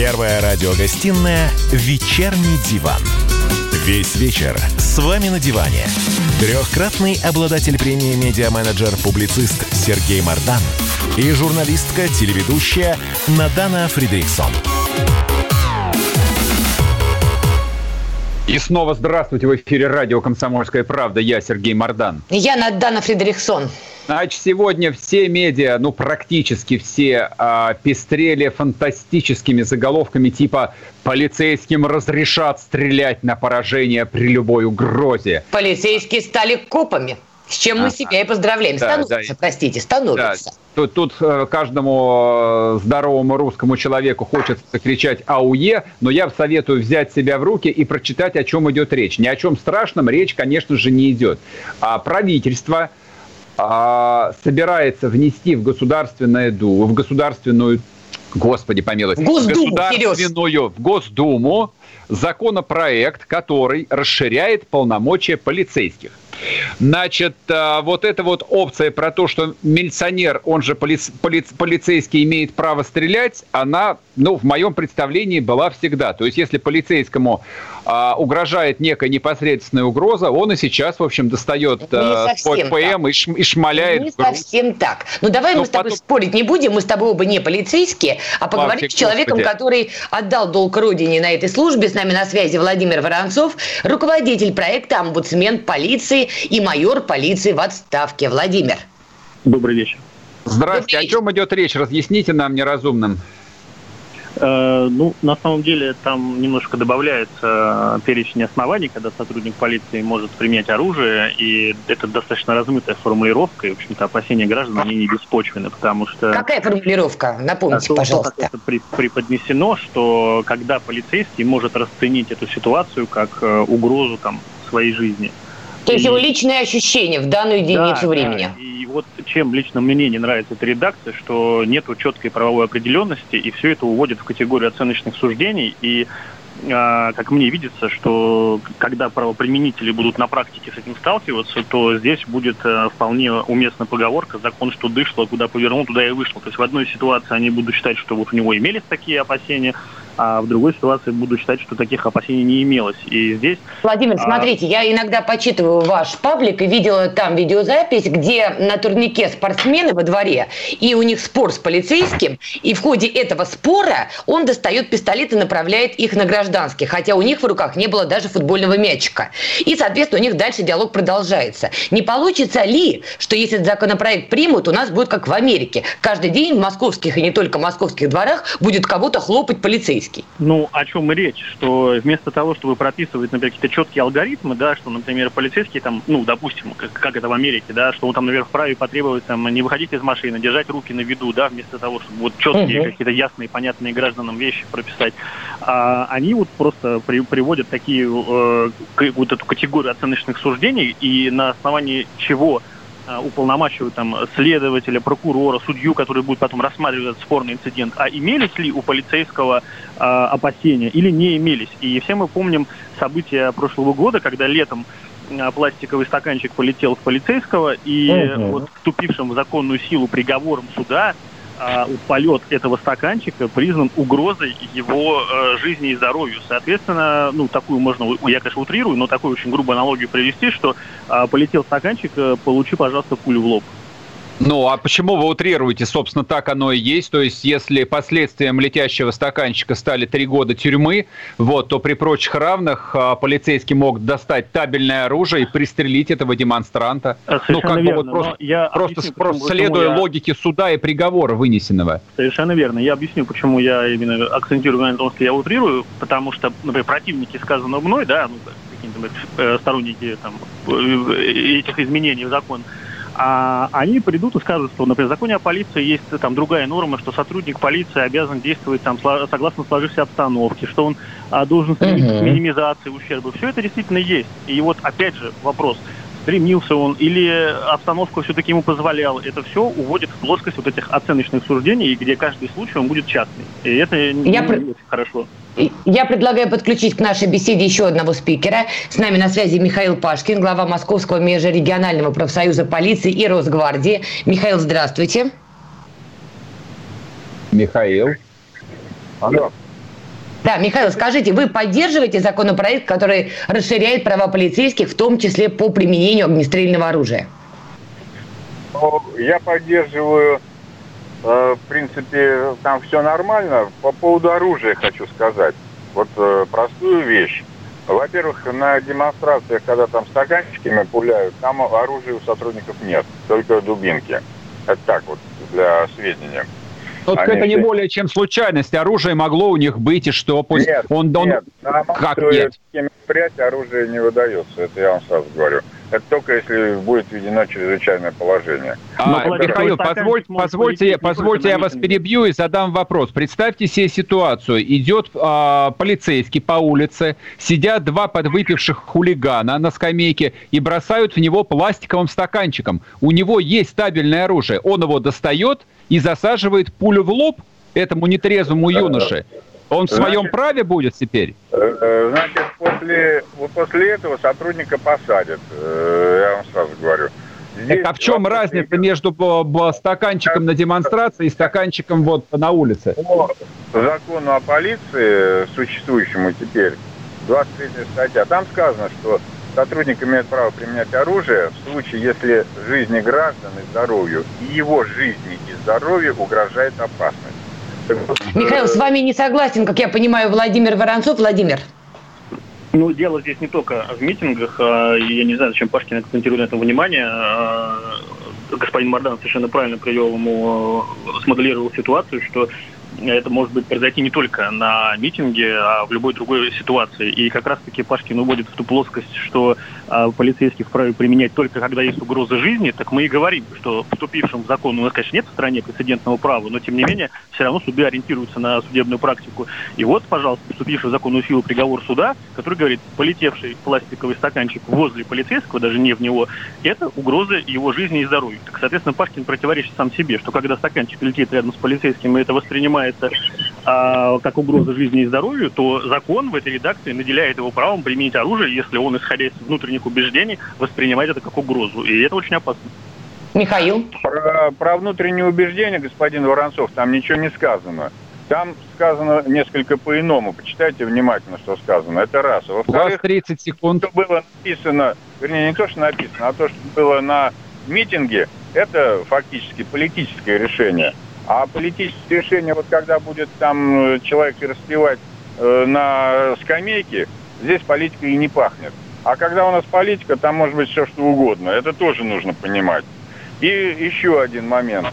Первая радиогостинная «Вечерний диван». Весь вечер с вами на диване. Трехкратный обладатель премии «Медиа-менеджер», публицист Сергей Мардан и журналистка-телеведущая Надана Фридрихсон. И снова здравствуйте в эфире радио «Комсомольская правда». Я Сергей Мордан. Я Надана Фредериксон. Значит, сегодня все медиа, ну практически все, э, пестрели фантастическими заголовками типа «Полицейским разрешат стрелять на поражение при любой угрозе». Полицейские стали копами. С чем мы себя и поздравляем. Да, становятся, да. простите, становятся. Да. Тут, тут э, каждому э, здоровому русскому человеку хочется кричать «Ауе», но я советую взять себя в руки и прочитать, о чем идет речь. Ни о чем страшном речь, конечно же, не идет. А правительство а, собирается внести в Государственную Думу, в Государственную Господи помилуй. В Госдуму, Государственную, в Госдуму законопроект, который расширяет полномочия полицейских. Значит, э, вот эта вот опция про то, что милиционер, он же полиц, полиц, полицейский, имеет право стрелять, она, ну, в моем представлении была всегда. То есть, если полицейскому а, угрожает некая непосредственная угроза, он и сейчас, в общем, достает а, свой ПМ и, ш, и шмаляет. Не совсем так. Ну, давай Но мы с тобой потом... спорить не будем, мы с тобой оба не полицейские, а поговорим Славьте, с человеком, Господи. который отдал долг родине на этой службе. С нами на связи Владимир Воронцов, руководитель проекта «Омбудсмен полиции» и майор полиции в отставке. Владимир. Добрый вечер. Здравствуйте. Добрый вечер. О чем идет речь? Разъясните нам неразумным. Э, ну, на самом деле, там немножко добавляется перечень оснований, когда сотрудник полиции может применять оружие, и это достаточно размытая формулировка, и, в общем-то, опасения граждан, они не беспочвены, потому что... Какая формулировка? Напомните, то, пожалуйста. Как это преподнесено, что когда полицейский может расценить эту ситуацию как э, угрозу там, своей жизни. То есть его личные ощущения в данную единицу да, времени. Да. И вот чем лично мне не нравится эта редакция, что нет четкой правовой определенности, и все это уводит в категорию оценочных суждений, и как мне видится, что когда правоприменители будут на практике с этим сталкиваться, то здесь будет э, вполне уместна поговорка «закон, что дышло, куда повернул, туда и вышло». То есть в одной ситуации они будут считать, что вот у него имелись такие опасения, а в другой ситуации буду считать, что таких опасений не имелось. И здесь... Владимир, а... смотрите, я иногда почитываю ваш паблик и видела там видеозапись, где на турнике спортсмены во дворе, и у них спор с полицейским, и в ходе этого спора он достает пистолет и направляет их на гражданских, хотя у них в руках не было даже футбольного мячика. И, соответственно, у них дальше диалог продолжается. Не получится ли, что если этот законопроект примут, у нас будет как в Америке. Каждый день в московских и не только московских дворах будет кого-то хлопать полицейский. Ну, о чем и речь, что вместо того, чтобы прописывать, например, какие-то четкие алгоритмы, да, что, например, полицейский там, ну, допустим, как, как это в Америке, да, что он там, например, вправе потребовать там не выходить из машины, держать руки на виду, да, вместо того, чтобы вот четкие угу. какие-то ясные, понятные гражданам вещи прописать, а, они вот просто при, приводят такие э, вот эту категорию оценочных суждений и на основании чего Э, уполномачивают там следователя, прокурора, судью, который будет потом рассматривать этот спорный инцидент, а имелись ли у полицейского э, опасения или не имелись. И все мы помним события прошлого года, когда летом э, пластиковый стаканчик полетел в полицейского, и угу. вот вступившим в законную силу приговором суда а, полет этого стаканчика признан угрозой его э, жизни и здоровью. Соответственно, ну, такую можно, я, конечно, утрирую, но такую очень грубую аналогию привести, что э, полетел стаканчик, э, получи, пожалуйста, пулю в лоб. Ну, а почему вы утрируете? Собственно, так оно и есть. То есть, если последствием летящего стаканчика стали три года тюрьмы, вот, то при прочих равных а, полицейский мог достать табельное оружие и пристрелить этого демонстранта. Совершенно ну, как верно, бы вот просто, я просто, объясню, просто следуя я... логике суда и приговора вынесенного. Совершенно верно. Я объясню, почему я именно акцентирую на том, что я утрирую, потому что, например, противники сказанного мной, да, ну, какие-то э, сторонники там, э, этих изменений в закон, а они придут и скажут, что, например, в законе о полиции есть там другая норма, что сотрудник полиции обязан действовать там согласно сложившейся обстановке, что он а, должен стремиться uh-huh. к минимизации ущерба. Все это действительно есть. И вот опять же вопрос – стремился он, или обстановка все-таки ему позволяла. Это все уводит в плоскость вот этих оценочных суждений, где каждый случай он будет частный. И это Я не, не очень хорошо. Я предлагаю подключить к нашей беседе еще одного спикера. С нами на связи Михаил Пашкин, глава Московского межрегионального профсоюза полиции и Росгвардии. Михаил, здравствуйте. Михаил. Алло. Да, Михаил, скажите, вы поддерживаете законопроект, который расширяет права полицейских, в том числе по применению огнестрельного оружия? Ну, я поддерживаю, э, в принципе, там все нормально. По поводу оружия хочу сказать. Вот э, простую вещь. Во-первых, на демонстрациях, когда там стаканчиками пуляют, там оружия у сотрудников нет, только дубинки. Это так вот, для сведения. Вот Они это не более чем случайность. Оружие могло у них быть, и что? Пусть нет, он, он... нет. Как нет? мероприятия оружие не выдается, это я вам сразу говорю. Это только если будет введено чрезвычайное положение. А, Но, Михаил, позволь, позвольте, позвольте я вас перебью и задам вопрос. Представьте себе ситуацию. Идет а, полицейский по улице, сидят два подвыпивших хулигана на скамейке и бросают в него пластиковым стаканчиком. У него есть стабильное оружие. Он его достает и засаживает пулю в лоб этому нетрезвому юноше. Он в своем значит, праве будет теперь? Э, э, значит, после, после этого сотрудника посадят, э, я вам сразу говорю. Здесь так а в чем разница между стаканчиком на демонстрации и стаканчиком вот на улице? По закону о полиции, существующему теперь, 23 статья, там сказано, что сотрудник имеет право применять оружие в случае, если жизни граждан и здоровью, и его жизни и здоровью угрожает опасность. Михаил, с вами не согласен, как я понимаю, Владимир Воронцов. Владимир. Ну, дело здесь не только в митингах. А, я не знаю, зачем Пашкин акцентирует на этом внимание. А, господин Мардан совершенно правильно привел ему, смоделировал ситуацию, что это может быть произойти не только на митинге, а в любой другой ситуации. И как раз-таки Пашкин уводит в ту плоскость, что а, полицейских вправе применять только когда есть угроза жизни, так мы и говорим, что вступившим в закон у нас, конечно, нет в стране прецедентного права, но тем не менее все равно суды ориентируются на судебную практику. И вот, пожалуйста, вступивший в законную силу приговор суда, который говорит, полетевший пластиковый стаканчик возле полицейского, даже не в него, это угроза его жизни и здоровью. Так, соответственно, Пашкин противоречит сам себе, что когда стаканчик летит рядом с полицейским, и это воспринимается а, как угроза жизни и здоровью, то закон в этой редакции наделяет его правом применить оружие, если он, исходя из внутренних убеждений, воспринимает это как угрозу. И это очень опасно. Михаил? Про, про внутренние убеждения, господин Воронцов, там ничего не сказано. Там сказано несколько по-иному. Почитайте внимательно, что сказано. Это раз. А во-вторых, 30 секунд. Что было написано, вернее, не то, что написано, а то, что было на митинге, это фактически политическое решение. А политические решения, вот когда будет там э, человек распевать э, на скамейке, здесь политика и не пахнет. А когда у нас политика, там может быть все что угодно. Это тоже нужно понимать. И еще один момент.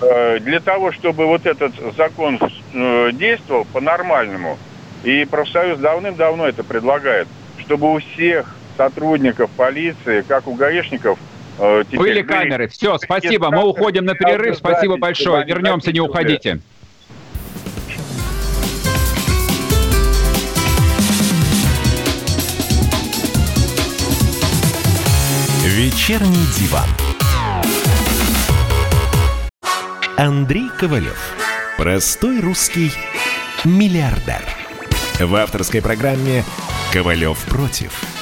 Э, для того, чтобы вот этот закон э, действовал по-нормальному, и профсоюз давным-давно это предлагает, чтобы у всех сотрудников полиции, как у гаишников, теперь Были камеры. Все, спасибо. Мы уходим на перерыв. Спасибо большое. Вернемся, не уходите. Вечерний диван. Андрей Ковалев. Простой русский миллиардер. В авторской программе «Ковалев против».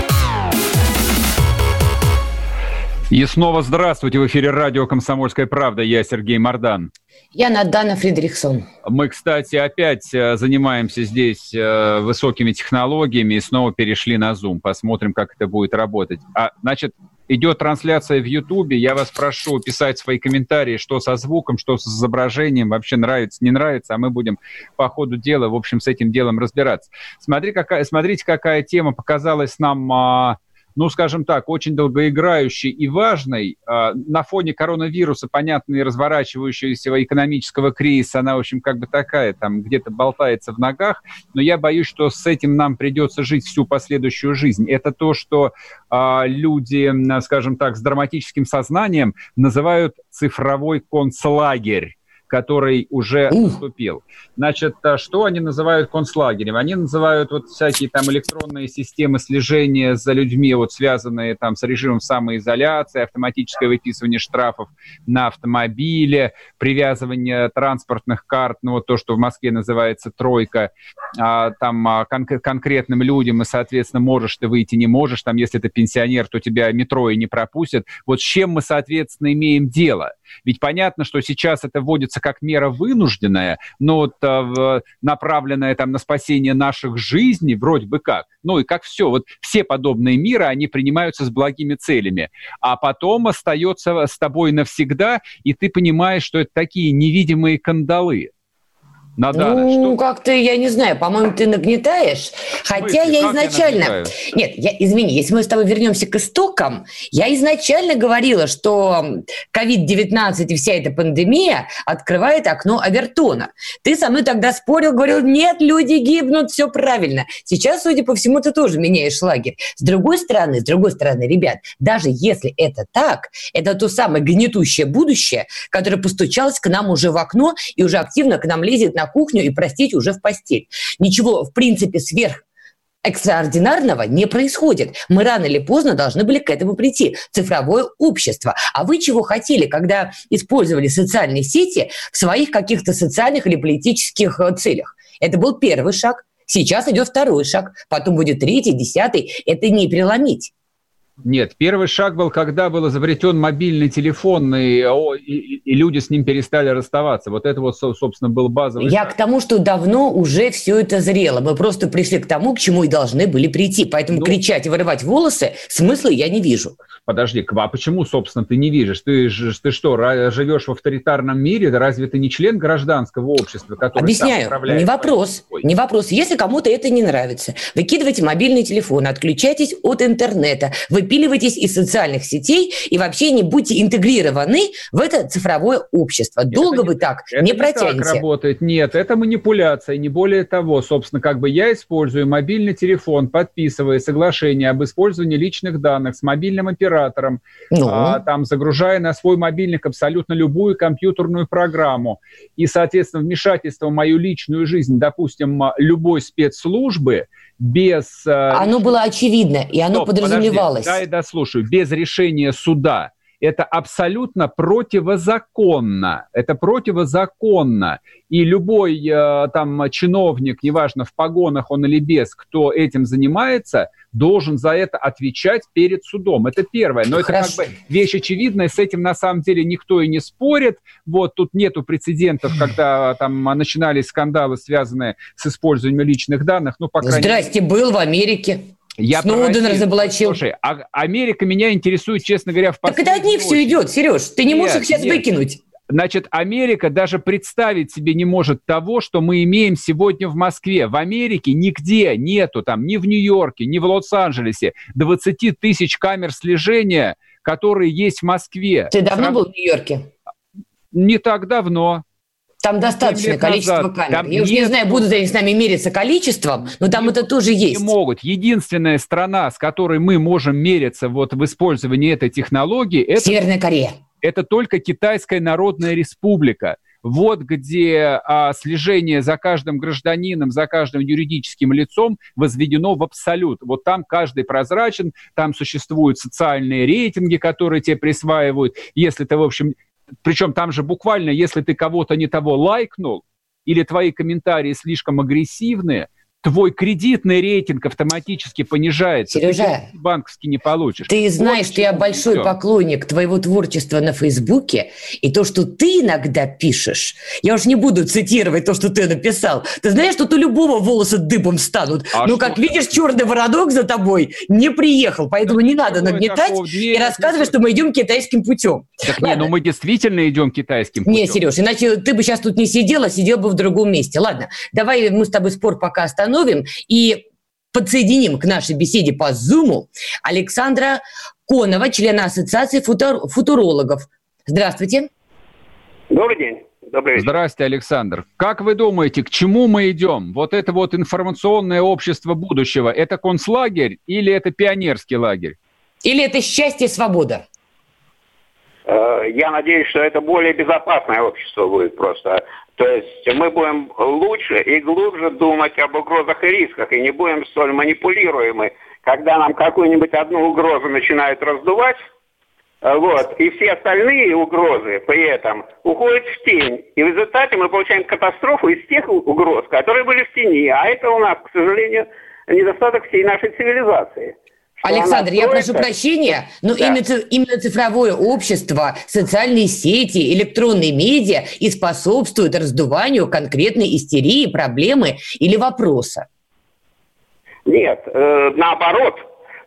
И снова здравствуйте. В эфире радио «Комсомольская правда». Я Сергей Мардан. Я Надана Фридрихсон. Мы, кстати, опять э, занимаемся здесь э, высокими технологиями и снова перешли на Zoom. Посмотрим, как это будет работать. А, значит, идет трансляция в Ютубе. Я вас прошу писать свои комментарии, что со звуком, что с изображением, вообще нравится, не нравится, а мы будем по ходу дела, в общем, с этим делом разбираться. Смотри, какая, смотрите, какая тема показалась нам а, ну, скажем так, очень долгоиграющей и важной. А, на фоне коронавируса, понятно, и разворачивающегося экономического кризиса, она, в общем, как бы такая, там, где-то болтается в ногах, но я боюсь, что с этим нам придется жить всю последующую жизнь. Это то, что а, люди, скажем так, с драматическим сознанием называют цифровой концлагерь который уже наступил. Значит, а что они называют концлагерем? Они называют вот всякие там электронные системы слежения за людьми, вот связанные там с режимом самоизоляции, автоматическое выписывание штрафов на автомобиле, привязывание транспортных карт, ну вот то, что в Москве называется тройка, а, там а, кон- конкретным людям, и, соответственно, можешь ты выйти, не можешь, там, если ты пенсионер, то тебя метро и не пропустят. Вот с чем мы, соответственно, имеем дело? Ведь понятно, что сейчас это вводится как мера вынужденная, но вот, э, направленная там на спасение наших жизней, вроде бы как. Ну и как все, вот все подобные миры, они принимаются с благими целями. А потом остается с тобой навсегда, и ты понимаешь, что это такие невидимые кандалы. Надана. Ну, что... как-то, я не знаю, по-моему, ты нагнетаешь. Хотя я изначально... Я Нет, я, извини, если мы с тобой вернемся к истокам, я изначально говорила, что COVID-19 и вся эта пандемия открывает окно Авертона. Ты со мной тогда спорил, говорил, нет, люди гибнут, все правильно. Сейчас, судя по всему, ты тоже меняешь лагерь. С другой стороны, с другой стороны, ребят, даже если это так, это то самое гнетущее будущее, которое постучалось к нам уже в окно и уже активно к нам лезет на кухню и, простите, уже в постель. Ничего, в принципе, сверх экстраординарного не происходит. Мы рано или поздно должны были к этому прийти. Цифровое общество. А вы чего хотели, когда использовали социальные сети в своих каких-то социальных или политических э, целях? Это был первый шаг. Сейчас идет второй шаг. Потом будет третий, десятый. Это не переломить. Нет, первый шаг был, когда был изобретен мобильный телефон, и, и, и люди с ним перестали расставаться. Вот это вот, собственно, был базовый Я шаг. к тому, что давно уже все это зрело. Мы просто пришли к тому, к чему и должны были прийти. Поэтому ну, кричать и вырывать волосы смысла я не вижу. Подожди, а почему, собственно, ты не видишь? Ты, ты что, живешь в авторитарном мире? Разве ты не член гражданского общества, который Объясняю, не вопрос. Не вопрос. Если кому-то это не нравится, выкидывайте мобильный телефон, отключайтесь от интернета, вы выпиливайтесь из социальных сетей и вообще не будьте интегрированы в это цифровое общество. Долго это вы не, так это не протянете. Так работает. Нет, это манипуляция, не более того. Собственно, как бы я использую мобильный телефон, подписывая соглашение об использовании личных данных с мобильным оператором, ну. а, там загружая на свой мобильник абсолютно любую компьютерную программу. И, соответственно, вмешательство в мою личную жизнь, допустим, любой спецслужбы – без... Э, оно было очевидно, и оно Стоп, подразумевалось. Подожди, дай дослушаю. Без решения суда. Это абсолютно противозаконно. Это противозаконно. И любой э, там чиновник, неважно в погонах он или без, кто этим занимается – должен за это отвечать перед судом. Это первое. Но Хорошо. это как бы вещь очевидная, с этим на самом деле никто и не спорит. Вот тут нету прецедентов, когда там начинались скандалы, связанные с использованием личных данных. Ну, по крайней Здрасте, был в Америке. Я Сноуден разоблачил. Слушай, а Америка меня интересует, честно говоря, в Так это от них все идет, Сереж. Ты не нет, можешь их сейчас нет. выкинуть. Значит, Америка даже представить себе не может того, что мы имеем сегодня в Москве. В Америке нигде нету, там, ни в Нью-Йорке, ни в Лос-Анджелесе 20 тысяч камер слежения, которые есть в Москве. Ты давно Срав... был в Нью-Йорке? Не так давно. Там достаточное количество назад. камер. Там Я уж не знаю, будут они с нами мериться количеством, но там не, это тоже есть. Не могут. Единственная страна, с которой мы можем мериться вот в использовании этой технологии, это... Северная Корея это только Китайская Народная Республика. Вот где а, слежение за каждым гражданином, за каждым юридическим лицом возведено в абсолют. Вот там каждый прозрачен, там существуют социальные рейтинги, которые тебе присваивают. Если ты, в общем, причем там же буквально, если ты кого-то не того лайкнул, или твои комментарии слишком агрессивные – твой кредитный рейтинг автоматически понижается. Сережа, ты банковский не получишь. Ты знаешь, вот что я большой все. поклонник твоего творчества на Фейсбуке, и то, что ты иногда пишешь, я уж не буду цитировать то, что ты написал. Ты знаешь, что у любого волосы дыбом станут. А ну, как видишь, черный вороток за тобой не приехал, поэтому да не надо нагнетать и рассказывать, что мы идем китайским путем. Так не, ну мы действительно идем китайским путем. Не, Сереж, иначе ты бы сейчас тут не сидел, а сидел бы в другом месте. Ладно, давай мы с тобой спор пока остановим установим. И подсоединим к нашей беседе по Зуму Александра Конова, члена Ассоциации футур, футурологов. Здравствуйте. Добрый день. Добрый вечер. Здравствуйте, Александр. Как вы думаете, к чему мы идем? Вот это вот информационное общество будущего, это концлагерь или это пионерский лагерь? Или это счастье и свобода? Э, я надеюсь, что это более безопасное общество будет просто. То есть мы будем лучше и глубже думать об угрозах и рисках, и не будем столь манипулируемы. Когда нам какую-нибудь одну угрозу начинают раздувать, э, вот, и все остальные угрозы при этом уходят в тень. И в результате мы получаем катастрофу из тех угроз, которые были в тени. А это у нас, к сожалению, недостаток всей нашей цивилизации. Александр, я прошу прощения, но да. именно, именно цифровое общество, социальные сети, электронные медиа и способствуют раздуванию конкретной истерии, проблемы или вопроса. Нет, э, наоборот.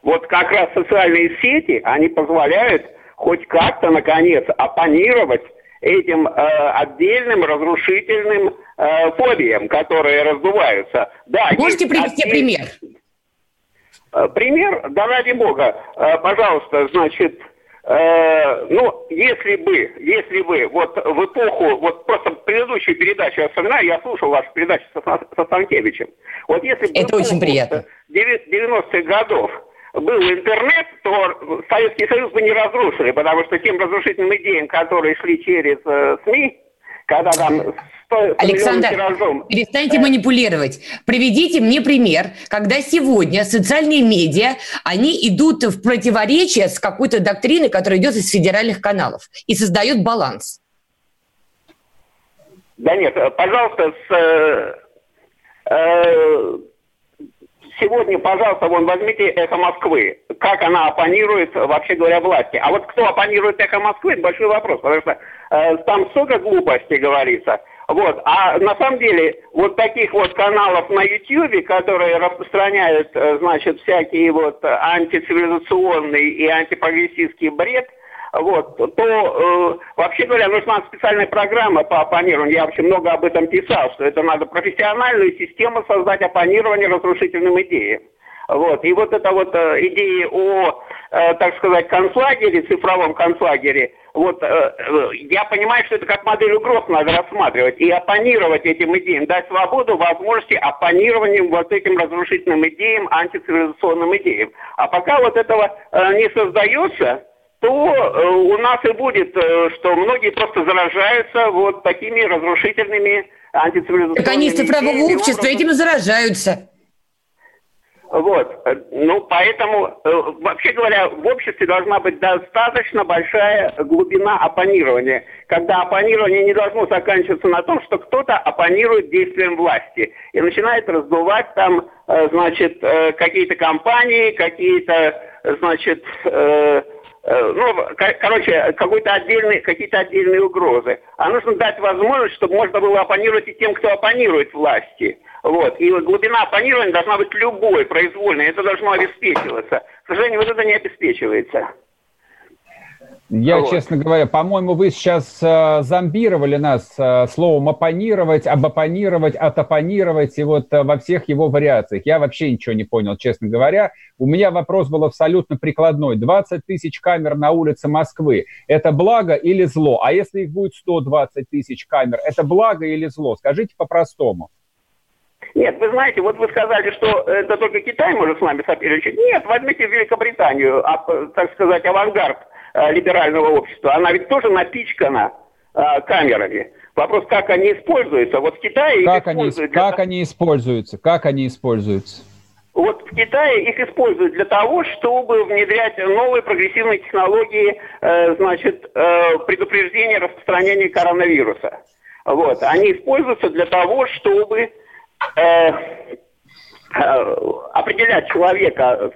Вот как раз социальные сети, они позволяют хоть как-то, наконец, оппонировать этим э, отдельным разрушительным э, фобиям, которые раздуваются. Да, Можете привести отдель... пример? Э, пример, да ради бога, э, пожалуйста, значит, э, ну, если бы, если бы, вот в эпоху, вот просто предыдущую передачу я вспоминаю, я слушал вашу передачу со, со Станкевичем. Вот если бы Это очень приятно. 90-х годов был интернет, то Советский Союз бы не разрушили, потому что тем разрушительным идеям, которые шли через э, СМИ, когда там Александр, перестаньте манипулировать. Приведите мне пример, когда сегодня социальные медиа, они идут в противоречие с какой-то доктриной, которая идет из федеральных каналов и создает баланс. Да нет, пожалуйста, с, э, э, сегодня, пожалуйста, вон возьмите «Эхо Москвы». Как она оппонирует, вообще говоря, власти. А вот кто оппонирует «Эхо Москвы» – это большой вопрос, потому что э, там столько глупостей говорится – вот. А на самом деле вот таких вот каналов на YouTube, которые распространяют, э, значит, всякие вот антицивилизационный и антипрогрессивский бред, вот, то э, вообще говоря, нужна специальная программа по оппонированию. Я вообще много об этом писал, что это надо профессиональную систему создать оппонирование разрушительным идеям. Вот. И вот эта вот э, идея о, так сказать, концлагере, цифровом концлагере, вот э, э, я понимаю, что это как модель угроз надо рассматривать и оппонировать этим идеям, дать свободу возможности оппонированием вот этим разрушительным идеям, антицивилизационным идеям. А пока вот этого э, не создается, то э, у нас и будет, э, что многие просто заражаются вот такими разрушительными антицивилизационными Так они из цифрового общества этим и заражаются. Вот. Ну, поэтому, э, вообще говоря, в обществе должна быть достаточно большая глубина оппонирования, когда оппонирование не должно заканчиваться на том, что кто-то оппонирует действиям власти и начинает раздувать там, э, значит, э, какие-то компании, какие-то, значит, ну, короче, какой-то отдельный, какие-то отдельные угрозы. А нужно дать возможность, чтобы можно было оппонировать и тем, кто оппонирует власти. Вот. И глубина оппонирования должна быть любой, произвольной. Это должно обеспечиваться. К сожалению, вот это не обеспечивается. Я, вот. честно говоря, по-моему, вы сейчас э, зомбировали нас э, словом оппонировать, обопонировать, отопонировать, и вот э, во всех его вариациях. Я вообще ничего не понял, честно говоря. У меня вопрос был абсолютно прикладной. 20 тысяч камер на улице Москвы – это благо или зло? А если их будет 120 тысяч камер, это благо или зло? Скажите по-простому. Нет, вы знаете, вот вы сказали, что это только Китай может с нами соперничать. Нет, возьмите Великобританию, а, так сказать, авангард а, либерального общества. Она ведь тоже напичкана а, камерами. Вопрос, как они используются. Вот в Китае как они, используют... Для... Как они используются? Как они используются? Вот в Китае их используют для того, чтобы внедрять новые прогрессивные технологии, э, значит, э, предупреждения распространения коронавируса. Вот. Они используются для того, чтобы Э, определять человека,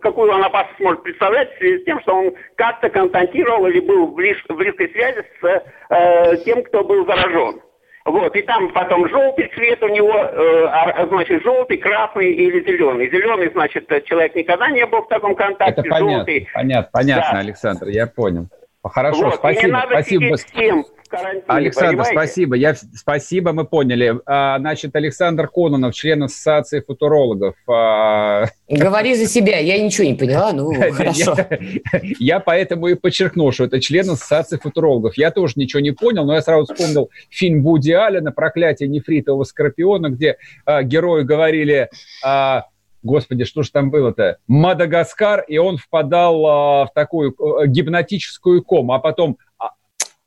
какую он опасность может представлять в связи с тем, что он как-то контактировал или был в, близ, в близкой связи с э, тем, кто был заражен. Вот, и там потом желтый цвет у него, э, а, значит, желтый, красный или зеленый. Зеленый, значит, человек никогда не был в таком контакте. Это понятно, желтый, понятно, понятно, да. Александр, я понял. Хорошо, вот, спасибо. И не надо спасибо. с тем, карантине. Александр, понимаете? спасибо. Я, спасибо, мы поняли. А, значит, Александр Кононов, член Ассоциации футурологов. А, Говори за себя, я ничего не поняла, ну хорошо. Я, я поэтому и подчеркнул, что это член Ассоциации футурологов. Я тоже ничего не понял, но я сразу вспомнил фильм Вуди Аллена «Проклятие нефритового скорпиона», где а, герои говорили... А, Господи, что же там было-то? Мадагаскар, и он впадал а, в такую а, гипнотическую кому, а потом а,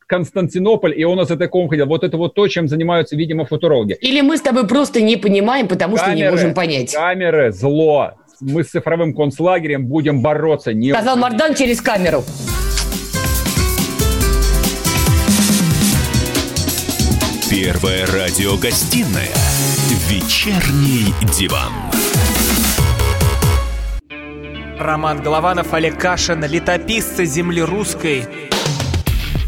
Константинополь, и он из этой комы ходил. Вот это вот то, чем занимаются, видимо, футурологи. Или мы с тобой просто не понимаем, потому камеры, что не можем понять. Камеры, зло. Мы с цифровым концлагерем будем бороться. Не Сказал Мардан через камеру. Первая радиогостинная «Вечерний диван». Роман Голованов, Олег Кашин, летописцы земли русской.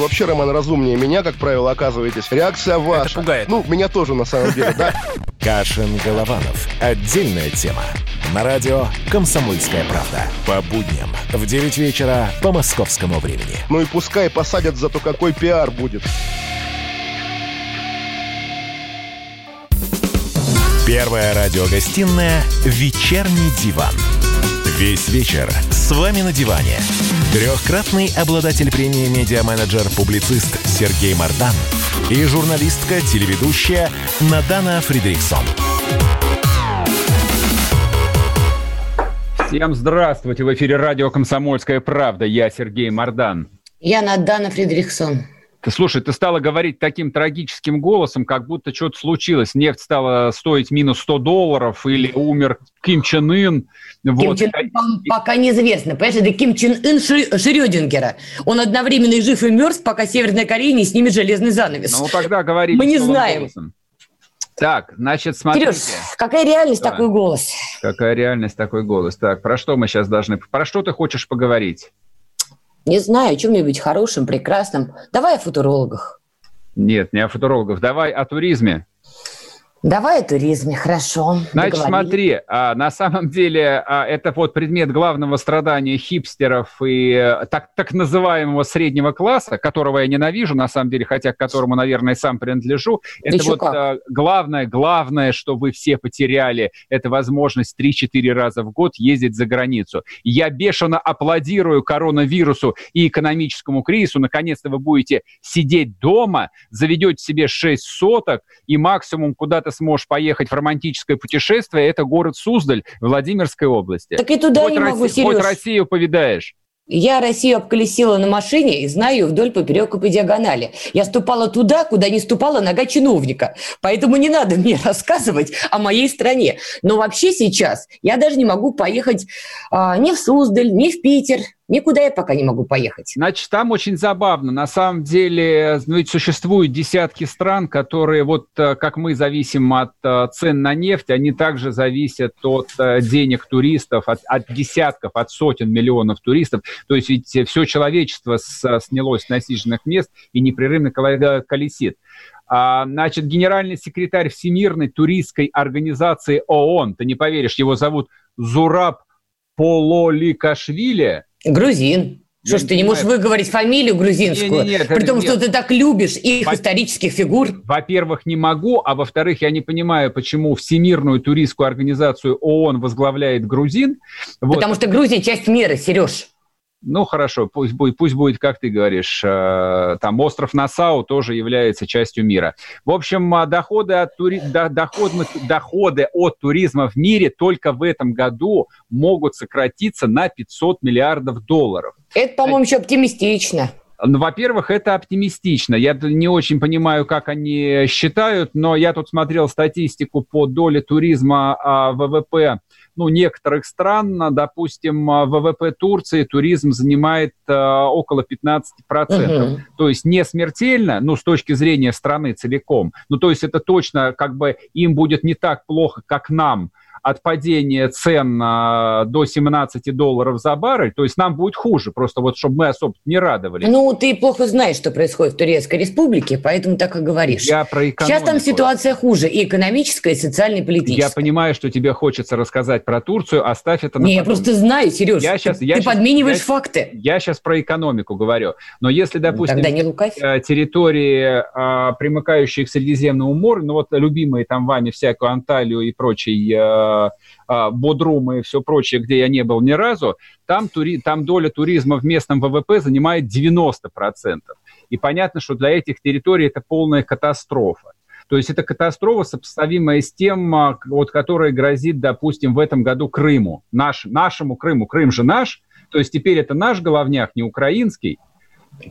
Вообще, Роман, разумнее меня, как правило, оказываетесь. Реакция ваша. Это пугает. Ну, меня тоже, на самом деле, да. Кашин-Голованов. Отдельная тема. На радио «Комсомольская правда». По будням в 9 вечера по московскому времени. Ну и пускай посадят, зато какой пиар будет. Первая радиогостинная «Вечерний диван». Весь вечер с вами на диване. Трехкратный обладатель премии «Медиа-менеджер-публицист» Сергей Мардан и журналистка-телеведущая Надана Фридриксон. Всем здравствуйте! В эфире радио «Комсомольская правда». Я Сергей Мардан. Я Надана Фридриксон. Ты, слушай, ты стала говорить таким трагическим голосом, как будто что-то случилось. Нефть стала стоить минус 100 долларов или умер Ким Чен Ын. Вот. Ким Чен Ын пока неизвестно. Понимаешь, это Ким Чен Ын Шрёдингера. Он одновременно и жив, и мертв, пока Северная Корея не снимет железный занавес. Ну, тогда говори. Мы не знаем. Голосом. Так, значит, смотрите. Кирюш, какая реальность, да. такой голос? Какая реальность, такой голос. Так, про что мы сейчас должны... Про что ты хочешь поговорить? Не знаю, о чем-нибудь хорошем, прекрасном. Давай о футурологах. Нет, не о футурологах. Давай о туризме. Давай о туризме, хорошо. Значит, смотри, а, на самом деле а, это вот предмет главного страдания хипстеров и а, так, так называемого среднего класса, которого я ненавижу, на самом деле, хотя к которому, наверное, сам принадлежу. Это Еще вот а, главное, главное, что вы все потеряли, это возможность 3-4 раза в год ездить за границу. Я бешено аплодирую коронавирусу и экономическому кризису. Наконец-то вы будете сидеть дома, заведете себе 6 соток и максимум куда-то ты сможешь поехать в романтическое путешествие, это город Суздаль Владимирской области. Так и туда хоть не могу, Россию, Сереж. Хоть Россию повидаешь. Я Россию обколесила на машине и знаю ее вдоль, поперек и по диагонали. Я ступала туда, куда не ступала нога чиновника. Поэтому не надо мне рассказывать о моей стране. Но вообще сейчас я даже не могу поехать а, ни в Суздаль, ни в Питер, Никуда я пока не могу поехать. Значит, там очень забавно. На самом деле, ну, ведь существуют десятки стран, которые, вот э, как мы зависим от э, цен на нефть, они также зависят от э, денег туристов, от, от десятков, от сотен миллионов туристов. То есть ведь все человечество снялось с насиженных мест и непрерывно колесит. А, значит, генеральный секретарь Всемирной туристской организации ООН, ты не поверишь, его зовут Зураб Пололикашвили, Грузин. Что ж, ты не можешь выговорить фамилию грузинскую, нет, нет, при том, что ты так любишь их Во- исторических фигур. Во-первых, не могу, а во-вторых, я не понимаю, почему Всемирную туристскую организацию ООН возглавляет грузин. Вот. Потому что Грузия часть мира, Сереж. Ну хорошо, пусть будет, пусть будет, как ты говоришь, э, там остров Насау тоже является частью мира. В общем, а, доходы от, тури... до- доходных... доходы от туризма в мире только в этом году могут сократиться на 500 миллиардов долларов. Это, по-моему, еще оптимистично. Ну, во-первых, это оптимистично. Я не очень понимаю, как они считают, но я тут смотрел статистику по доле туризма а, ВВП ну, некоторых стран. Допустим, а, ВВП Турции туризм занимает а, около 15%. Мгм. То есть не смертельно, ну, с точки зрения страны целиком. Ну, то есть это точно как бы им будет не так плохо, как нам. От падения цен до 17 долларов за баррель, то есть нам будет хуже, просто вот чтобы мы особо не радовались. Ну, ты плохо знаешь, что происходит в Турецкой Республике, поэтому так и говоришь. Я про экономику. Сейчас там ситуация хуже, и экономическая, и социальная, и политическая. Я понимаю, что тебе хочется рассказать про Турцию, оставь это на Не, потом. я просто знаю, Сереж, я сейчас, ты, я ты сейчас, подмениваешь я, факты. Я сейчас про экономику говорю. Но если, ну, допустим, Тогда не э, территории, а, примыкающие к Средиземному морю, ну вот любимые там вами всякую Анталию и прочий а, а, Бодрум и все прочее, где я не был ни разу, там, тури, там доля туризма в местном ВВП занимает 90%. И понятно, что для этих территорий это полная катастрофа. То есть это катастрофа, сопоставимая с тем, а, вот, которая грозит, допустим, в этом году Крыму. Наш, нашему Крыму. Крым же наш. То есть теперь это наш головняк, не украинский.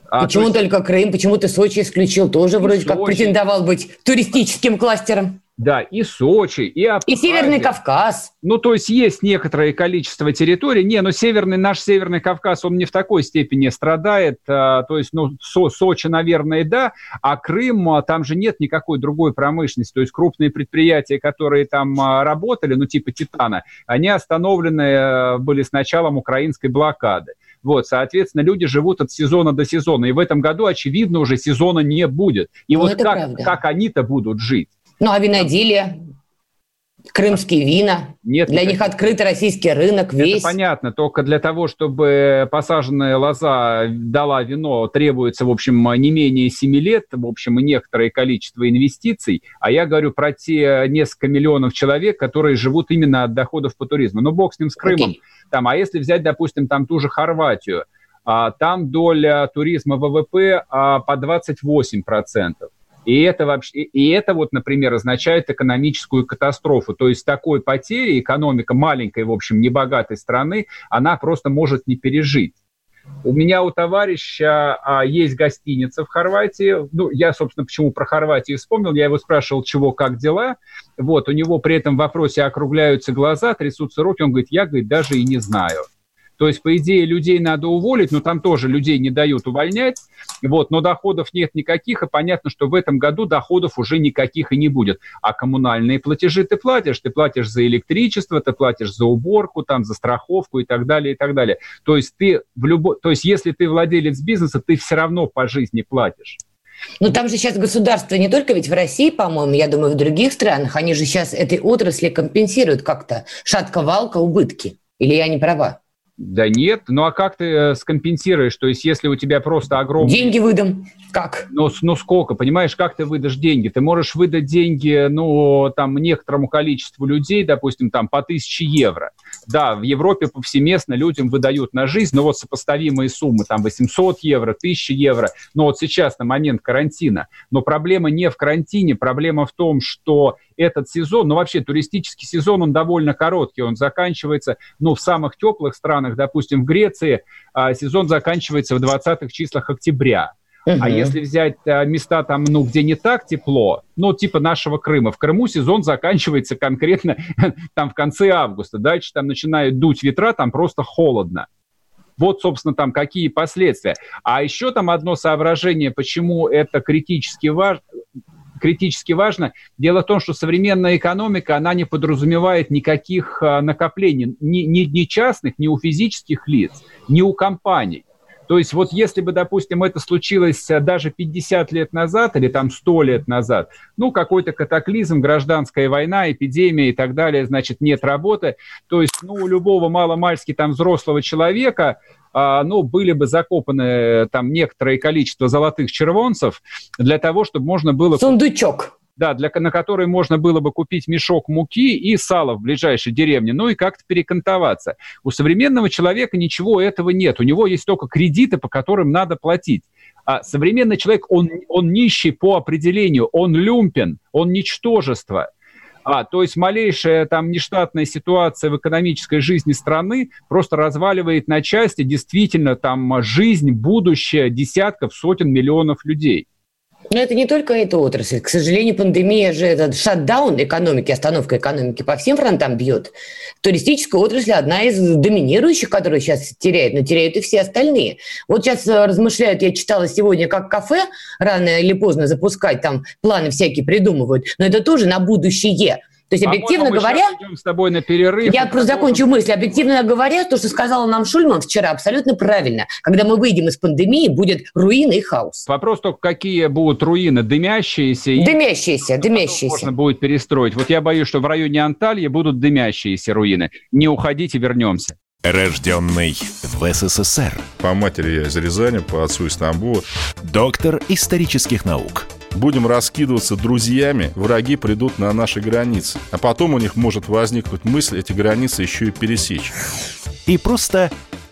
А, Почему есть... только Крым? Почему ты Сочи исключил? Тоже вроде Сочи. как претендовал быть туристическим кластером. Да, и Сочи, и Абхазия. И Северный Кавказ. Ну, то есть есть некоторое количество территорий. Не, но северный, наш Северный Кавказ, он не в такой степени страдает. А, то есть, ну, Со, Сочи, наверное, да, а Крым, а, там же нет никакой другой промышленности. То есть крупные предприятия, которые там а, работали, ну, типа Титана, они остановлены а, были с началом украинской блокады. Вот, соответственно, люди живут от сезона до сезона. И в этом году, очевидно, уже сезона не будет. И ну, вот как, как они-то будут жить? Ну, а виноделие? Крымские вина. Нет, для них открыт российский рынок весь. Это понятно. Только для того, чтобы посаженная лоза дала вино, требуется, в общем, не менее 7 лет, в общем, и некоторое количество инвестиций. А я говорю про те несколько миллионов человек, которые живут именно от доходов по туризму. Ну, бог с ним, с Крымом. Okay. Там, а если взять, допустим, там ту же Хорватию, а, там доля туризма ВВП а, по 28%. И это вообще, и это вот, например, означает экономическую катастрофу. То есть такой потери экономика маленькой, в общем, небогатой страны, она просто может не пережить. У меня у товарища а, есть гостиница в Хорватии. Ну, я, собственно, почему про Хорватию вспомнил. Я его спрашивал, чего, как дела. Вот, у него при этом в вопросе округляются глаза, трясутся руки. Он говорит, я, говорит, даже и не знаю. То есть, по идее, людей надо уволить, но там тоже людей не дают увольнять, вот, но доходов нет никаких, и понятно, что в этом году доходов уже никаких и не будет. А коммунальные платежи ты платишь, ты платишь за электричество, ты платишь за уборку, там, за страховку и так далее, и так далее. То есть, ты в любой, то есть, если ты владелец бизнеса, ты все равно по жизни платишь. Ну, там же сейчас государство не только ведь в России, по-моему, я думаю, в других странах, они же сейчас этой отрасли компенсируют как-то шатко-валко убытки. Или я не права? Да нет, ну а как ты э, скомпенсируешь? То есть если у тебя просто огромные... Деньги выдам. Как? Ну, ну сколько? Понимаешь, как ты выдашь деньги? Ты можешь выдать деньги, ну, там, некоторому количеству людей, допустим, там, по тысяче евро. Да, в Европе повсеместно людям выдают на жизнь, но вот сопоставимые суммы, там, 800 евро, 1000 евро, но вот сейчас на момент карантина. Но проблема не в карантине, проблема в том, что этот сезон, ну вообще туристический сезон, он довольно короткий, он заканчивается, ну в самых теплых странах, допустим, в Греции, а, сезон заканчивается в 20-х числах октября. Uh-huh. А если взять а, места там, ну, где не так тепло, ну, типа нашего Крыма, в Крыму сезон заканчивается конкретно там в конце августа, дальше там начинают дуть ветра, там просто холодно. Вот, собственно, там какие последствия. А еще там одно соображение, почему это критически важно, критически важно. Дело в том, что современная экономика, она не подразумевает никаких а, накоплений ни, ни, ни частных, ни у физических лиц, ни у компаний. То есть вот если бы, допустим, это случилось а, даже 50 лет назад или там 100 лет назад, ну, какой-то катаклизм, гражданская война, эпидемия и так далее, значит, нет работы, то есть, ну, у любого маломальски там взрослого человека ну, были бы закопаны э, там некоторое количество золотых червонцев для того, чтобы можно было... Сундучок. Да, для, на который можно было бы купить мешок муки и сало в ближайшей деревне, ну и как-то перекантоваться. У современного человека ничего этого нет. У него есть только кредиты, по которым надо платить. А современный человек, он, он нищий по определению, он люмпен, он ничтожество. А, то есть малейшая там нештатная ситуация в экономической жизни страны просто разваливает на части действительно там жизнь, будущее десятков, сотен миллионов людей. Но это не только эта отрасль. К сожалению, пандемия же этот шатдаун экономики, остановка экономики по всем фронтам бьет. Туристическая отрасль одна из доминирующих, которая сейчас теряет, но теряют и все остальные. Вот сейчас э, размышляют, я читала сегодня, как кафе рано или поздно запускать, там планы всякие придумывают, но это тоже на будущее. То есть, объективно говоря... идем с тобой на перерыв. Я просто закончу мысль. Объективно говоря, то, что сказала нам Шульман вчера, абсолютно правильно. Когда мы выйдем из пандемии, будет руины и хаос. Вопрос только, какие будут руины, дымящиеся? Дымящиеся, дымящиеся. Можно будет перестроить. Вот я боюсь, что в районе Антальи будут дымящиеся руины. Не уходите, вернемся. Рожденный в СССР. По матери я из Рязани, по отцу из Тамбова. Доктор исторических наук. Будем раскидываться друзьями, враги придут на наши границы. А потом у них может возникнуть мысль эти границы еще и пересечь. И просто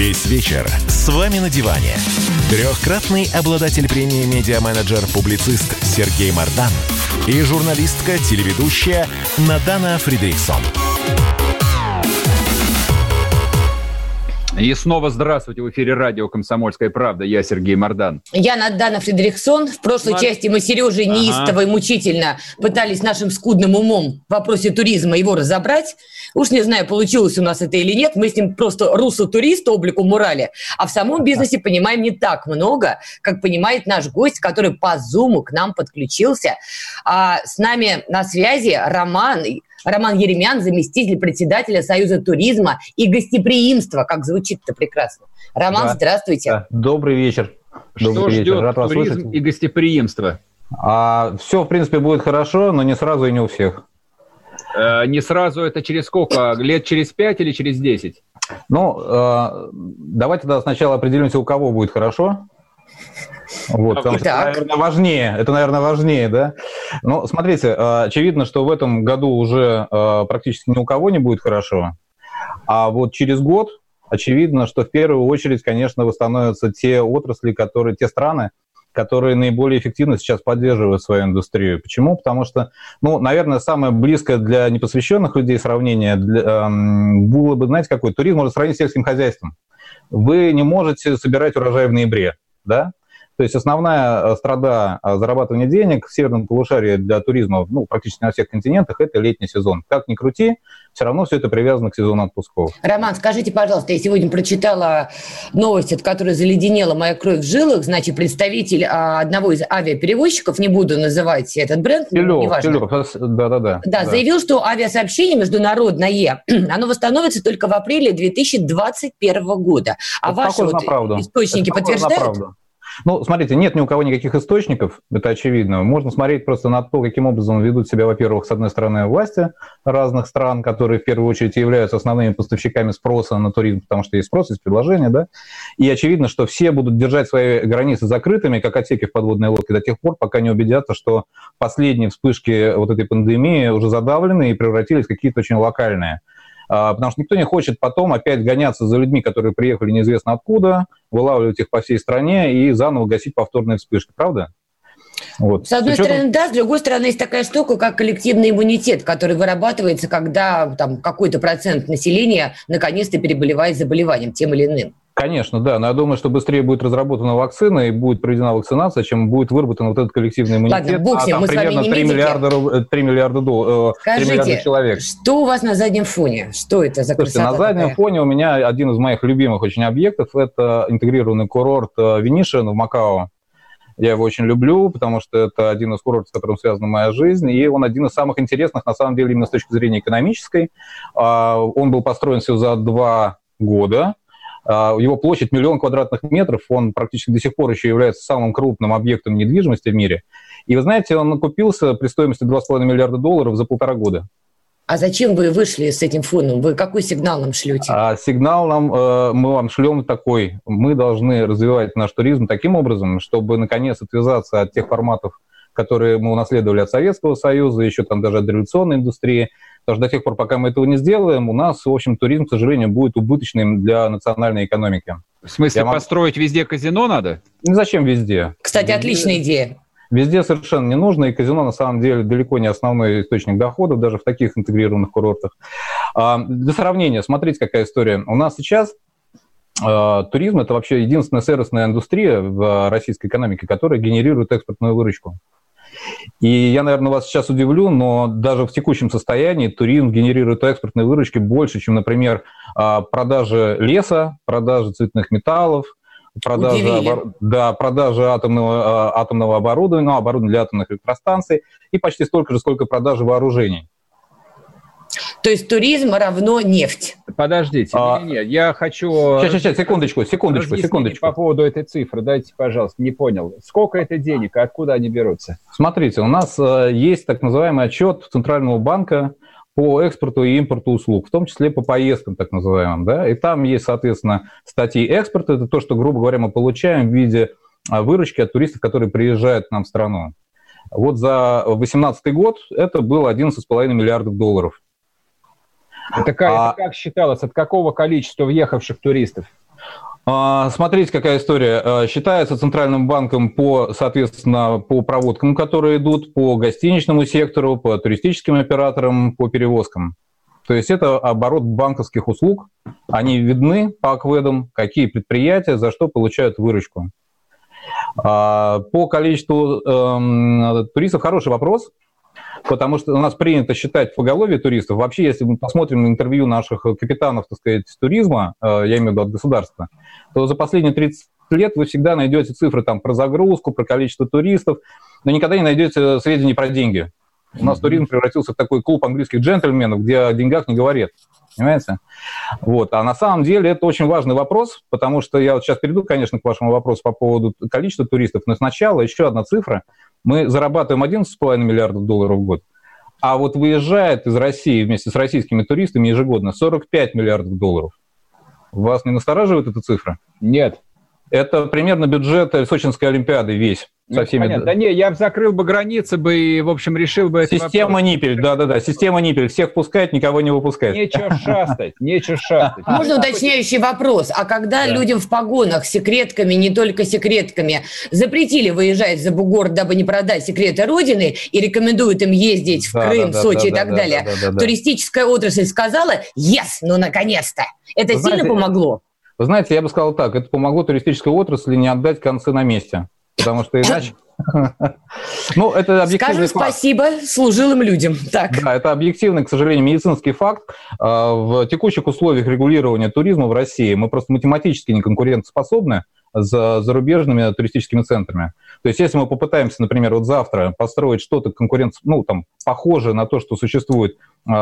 Весь вечер с вами на диване. Трехкратный обладатель премии «Медиа-менеджер-публицист» Сергей Мардан и журналистка-телеведущая Надана Фридрихсон. И снова здравствуйте в эфире радио «Комсомольская правда». Я Сергей Мордан. Я Надана Фредериксон. В прошлой Мар... части мы с Сережей ага. неистово и мучительно пытались нашим скудным умом в вопросе туризма его разобрать. Уж не знаю, получилось у нас это или нет. Мы с ним просто руссо-турист облику морали. А в самом бизнесе понимаем не так много, как понимает наш гость, который по зуму к нам подключился. А с нами на связи Роман Роман Еремян, заместитель председателя Союза туризма и гостеприимства. Как звучит-то прекрасно. Роман, да. здравствуйте. Да. Добрый вечер. Что Добрый ждет вечер. Рад вас туризм слышать. и гостеприимство? А, все, в принципе, будет хорошо, но не сразу и не у всех. Э, не сразу это через сколько? Лет через пять или через десять? Ну, э, давайте тогда сначала определимся, у кого будет хорошо. Вот, потому что это, наверное, важнее. Это, наверное, важнее, да? Ну, смотрите, э, очевидно, что в этом году уже э, практически ни у кого не будет хорошо. А вот через год очевидно, что в первую очередь, конечно, восстановятся те отрасли, которые, те страны, которые наиболее эффективно сейчас поддерживают свою индустрию. Почему? Потому что, ну, наверное, самое близкое для непосвященных людей сравнение для, эм, было бы, знаете, какой туризм можно сравнить с сельским хозяйством. Вы не можете собирать урожай в ноябре, да? То есть основная э, страда э, зарабатывания денег в северном полушарии для туризма ну, практически на всех континентах – это летний сезон. Как ни крути, все равно все это привязано к сезону отпусков. Роман, скажите, пожалуйста, я сегодня прочитала новость, от которой заледенела моя кровь в жилах. Значит, представитель а, одного из авиаперевозчиков, не буду называть этот бренд, неважно. да-да-да. Да, заявил, что авиасообщение международное, оно восстановится только в апреле 2021 года. А это ваши вот источники это подтверждают? Ну, смотрите, нет ни у кого никаких источников, это очевидно. Можно смотреть просто на то, каким образом ведут себя, во-первых, с одной стороны, власти разных стран, которые в первую очередь являются основными поставщиками спроса на туризм, потому что есть спрос, есть предложение, да. И очевидно, что все будут держать свои границы закрытыми, как отсеки в подводной лодке, до тех пор, пока не убедятся, что последние вспышки вот этой пандемии уже задавлены и превратились в какие-то очень локальные. А, потому что никто не хочет потом опять гоняться за людьми, которые приехали неизвестно откуда, вылавливать их по всей стране и заново гасить повторные вспышки, правда? Вот. С одной Причем... стороны, да, с другой стороны, есть такая штука, как коллективный иммунитет, который вырабатывается, когда там какой-то процент населения наконец-то переболевает заболеванием тем или иным. Конечно, да. Но я думаю, что быстрее будет разработана вакцина и будет проведена вакцинация, чем будет выработан вот этот коллективный иммунитет. Ладно, бог а, мы с вами не 3 миллиарда, 3 миллиарда, дол... 3 Скажите, миллиарда человек. что у вас на заднем фоне? Что это за Слушайте, на заднем такая? фоне у меня один из моих любимых очень объектов – это интегрированный курорт э, Венишин в Макао. Я его очень люблю, потому что это один из курортов, с которым связана моя жизнь, и он один из самых интересных, на самом деле, именно с точки зрения экономической. А, он был построен всего за два года, его площадь миллион квадратных метров, он практически до сих пор еще является самым крупным объектом недвижимости в мире. И вы знаете, он накупился при стоимости 2,5 миллиарда долларов за полтора года. А зачем вы вышли с этим фоном? Вы какой сигнал нам шлете? А, сигнал нам э, мы вам шлем такой. Мы должны развивать наш туризм таким образом, чтобы наконец отвязаться от тех форматов, которые мы унаследовали от Советского Союза, еще там даже от революционной индустрии, Потому что до тех пор, пока мы этого не сделаем, у нас, в общем, туризм, к сожалению, будет убыточным для национальной экономики. В смысле, Я построить везде казино надо? Ну, зачем везде? Кстати, везде... отличная идея. Везде совершенно не нужно, и казино на самом деле далеко не основной источник доходов, даже в таких интегрированных курортах. Для сравнения, смотрите, какая история. У нас сейчас туризм – это вообще единственная сервисная индустрия в российской экономике, которая генерирует экспортную выручку. И я, наверное, вас сейчас удивлю, но даже в текущем состоянии туризм генерирует экспортные выручки больше, чем, например, а, продажи леса, продажи цветных металлов, продажа, да, продажа атомного, а, атомного оборудования, ну, оборудования для атомных электростанций, и почти столько же, сколько продажи вооружений. То есть туризм равно нефть. Подождите, а... нет, я хочу... Сейчас, сейчас, сейчас, секундочку, секундочку, секундочку. По поводу этой цифры, дайте, пожалуйста, не понял. Сколько это денег, откуда они берутся? Смотрите, у нас э, есть так называемый отчет Центрального банка по экспорту и импорту услуг, в том числе по поездкам так называемым, да, и там есть, соответственно, статьи экспорта, это то, что, грубо говоря, мы получаем в виде а, выручки от туристов, которые приезжают к нам в страну. Вот за 2018 год это было 11,5 миллиардов долларов. Это как, а... это как считалось? От какого количества въехавших туристов? А, смотрите, какая история. А, считается Центральным банком по, соответственно, по проводкам, которые идут, по гостиничному сектору, по туристическим операторам, по перевозкам. То есть это оборот банковских услуг. Они видны по акведам, какие предприятия за что получают выручку. А, по количеству э, туристов хороший вопрос потому что у нас принято считать поголовье туристов. Вообще, если мы посмотрим на интервью наших капитанов, так сказать, туризма, э, я имею в виду от государства, то за последние 30 лет вы всегда найдете цифры там про загрузку, про количество туристов, но никогда не найдете сведений про деньги. У нас туризм превратился в такой клуб английских джентльменов, где о деньгах не говорят. Понимаете? Вот. А на самом деле это очень важный вопрос, потому что я вот сейчас перейду, конечно, к вашему вопросу по поводу количества туристов, но сначала еще одна цифра. Мы зарабатываем 11,5 миллиардов долларов в год, а вот выезжает из России вместе с российскими туристами ежегодно 45 миллиардов долларов. Вас не настораживает эта цифра? Нет. Это примерно бюджет Сочинской Олимпиады весь со всеми... Понятно. Да не, я закрыл бы границы бы и, в общем, решил бы... Система Ниппель, да-да-да, система Ниппель. Всех пускает, никого не выпускает. Нечего шастать, нечего шастать. Можно уточняющий вопрос. А когда да. людям в погонах секретками, не только секретками, запретили выезжать за бугор, дабы не продать секреты Родины, и рекомендуют им ездить в да, Крым, да, Сочи да, и так да, далее, да, да, да, туристическая отрасль сказала «Yes, ну наконец-то!» Это Вы сильно знаете, помогло? Вы знаете, я бы сказал так, это помогло туристической отрасли не отдать концы на месте потому что иначе... Ну, это объективный Скажем факт. спасибо служилым людям. Так. Да, это объективный, к сожалению, медицинский факт. А, в текущих условиях регулирования туризма в России мы просто математически не конкурентоспособны за зарубежными туристическими центрами. То есть, если мы попытаемся, например, вот завтра построить что-то конкурент, ну, там, похожее на то, что существует,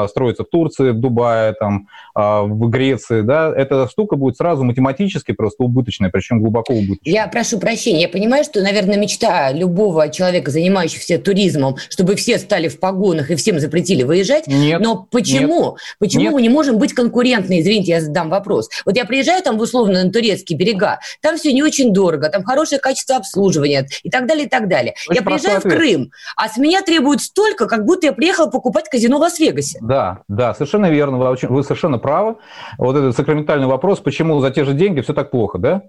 строится в Турции, в Дубае, там, а, в Греции, да, эта штука будет сразу математически просто убыточная, причем глубоко убыточная. Я прошу прощения, я понимаю, что, наверное, мечта любого человека, занимающегося туризмом, чтобы все стали в погонах и всем запретили выезжать, нет, но почему? Нет, почему нет. мы не можем быть конкурентны? Извините, я задам вопрос. Вот я приезжаю там, условно, на турецкие берега, там все не очень дорого, там хорошее качество обслуживания и так далее, и так далее. Очень я приезжаю ответ. в Крым, а с меня требуют столько, как будто я приехала покупать казино в Лас-Вегасе. Да, да, совершенно верно, вы, вы совершенно правы. Вот этот сакраментальный вопрос, почему за те же деньги все так плохо, да?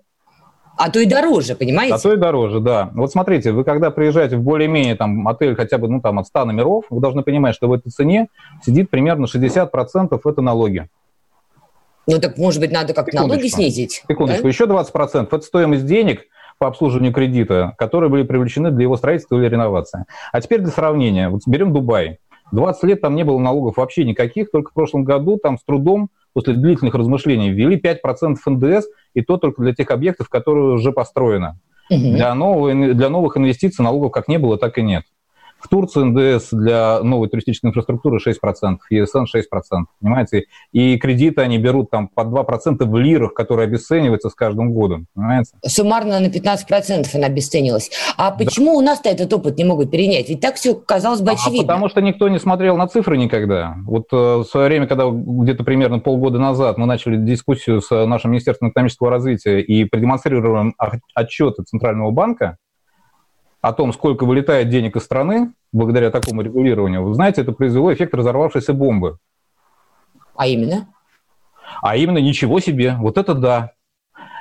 А то и дороже, понимаете? А то и дороже, да. Вот смотрите, вы когда приезжаете в более-менее там отель хотя бы ну, там, от 100 номеров, вы должны понимать, что в этой цене сидит примерно 60% это налоги. Ну так, может быть, надо как-то налоги снизить? Секундочку, да? еще 20% – это стоимость денег по обслуживанию кредита, которые были привлечены для его строительства или реновации. А теперь для сравнения. Вот берем Дубай. 20 лет там не было налогов вообще никаких, только в прошлом году там с трудом после длительных размышлений ввели 5% НДС, и то только для тех объектов, которые уже построены. Угу. Для, нового, для новых инвестиций налогов как не было, так и нет. В Турции НДС для новой туристической инфраструктуры 6%, ЕСН 6%, понимаете? И кредиты они берут там по 2% в лирах, которые обесцениваются с каждым годом, понимаете? Суммарно на 15% она обесценилась. А почему да. у нас-то этот опыт не могут перенять? Ведь так все казалось бы очевидно. А потому что никто не смотрел на цифры никогда. Вот э, в свое время, когда где-то примерно полгода назад мы начали дискуссию с нашим Министерством экономического развития и продемонстрировали отчеты Центрального банка, о том, сколько вылетает денег из страны благодаря такому регулированию, вы знаете, это произвело эффект разорвавшейся бомбы. А именно? А именно ничего себе, вот это да.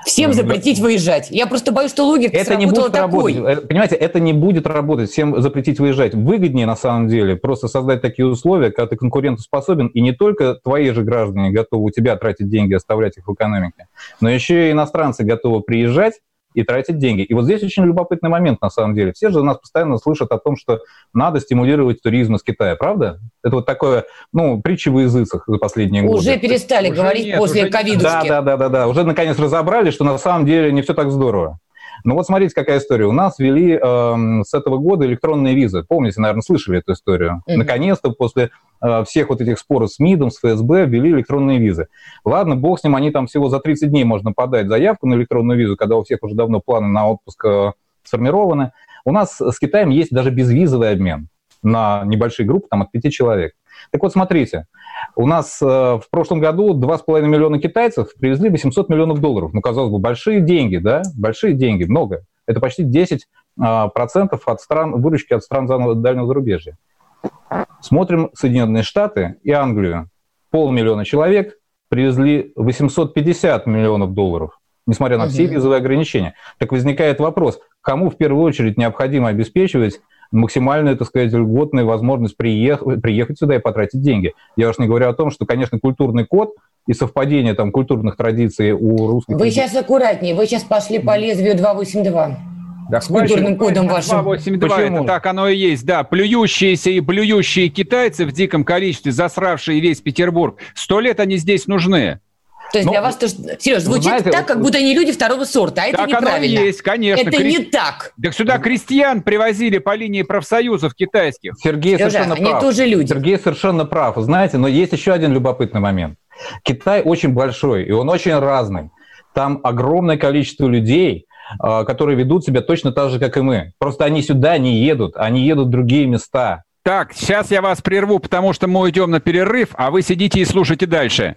Всем запретить выезжать. Я просто боюсь, что логика это не будет такой. работать. Э, понимаете, это не будет работать. Всем запретить выезжать. Выгоднее, на самом деле, просто создать такие условия, когда ты конкурентоспособен, и не только твои же граждане готовы у тебя тратить деньги, оставлять их в экономике, но еще и иностранцы готовы приезжать и тратить деньги. И вот здесь очень любопытный момент, на самом деле. Все же у нас постоянно слышат о том, что надо стимулировать туризм из Китая, правда? Это вот такое, ну, притча в языцах за последние уже годы. Уже перестали уже говорить нет, после ковида. Да, да, да, да, да. Уже наконец разобрались, что на самом деле не все так здорово. Ну вот смотрите, какая история. У нас ввели э, с этого года электронные визы. Помните, наверное, слышали эту историю. Mm-hmm. Наконец-то после э, всех вот этих споров с МИДом, с ФСБ ввели электронные визы. Ладно, бог с ним, они там всего за 30 дней можно подать заявку на электронную визу, когда у всех уже давно планы на отпуск э, сформированы. У нас с Китаем есть даже безвизовый обмен на небольшие группы, там от пяти человек. Так вот, смотрите, у нас э, в прошлом году 2,5 миллиона китайцев привезли 800 миллионов долларов. Ну, казалось бы, большие деньги, да? Большие деньги, много. Это почти 10 э, процентов от стран, выручки от стран дальнего зарубежья. Смотрим Соединенные Штаты и Англию. Полмиллиона человек привезли 850 миллионов долларов, несмотря на все визовые ограничения. Так возникает вопрос, кому в первую очередь необходимо обеспечивать максимальная, так сказать, льготная возможность приехать, приехать сюда и потратить деньги. Я уж не говорю о том, что, конечно, культурный код и совпадение там культурных традиций у русских... Вы сейчас аккуратнее, вы сейчас пошли по лезвию 282. Да, с культурным кодом вашим. 282, Почему? это так оно и есть, да. Плюющиеся и блюющие китайцы в диком количестве, засравшие весь Петербург, сто лет они здесь нужны. То есть Но, для вас тоже, Сереж, звучит знаете, так, как будто они люди второго сорта, а это неправильно. Оно есть, конечно. Это Кре... не так. Так сюда крестьян привозили по линии профсоюзов китайских. Сергей Сережа, совершенно они прав. тоже люди. Сергей совершенно прав. Знаете, но есть еще один любопытный момент. Китай очень большой, и он очень разный. Там огромное количество людей, а, которые ведут себя точно так же, как и мы. Просто они сюда не едут, они едут в другие места. Так, сейчас я вас прерву, потому что мы уйдем на перерыв, а вы сидите и слушайте дальше.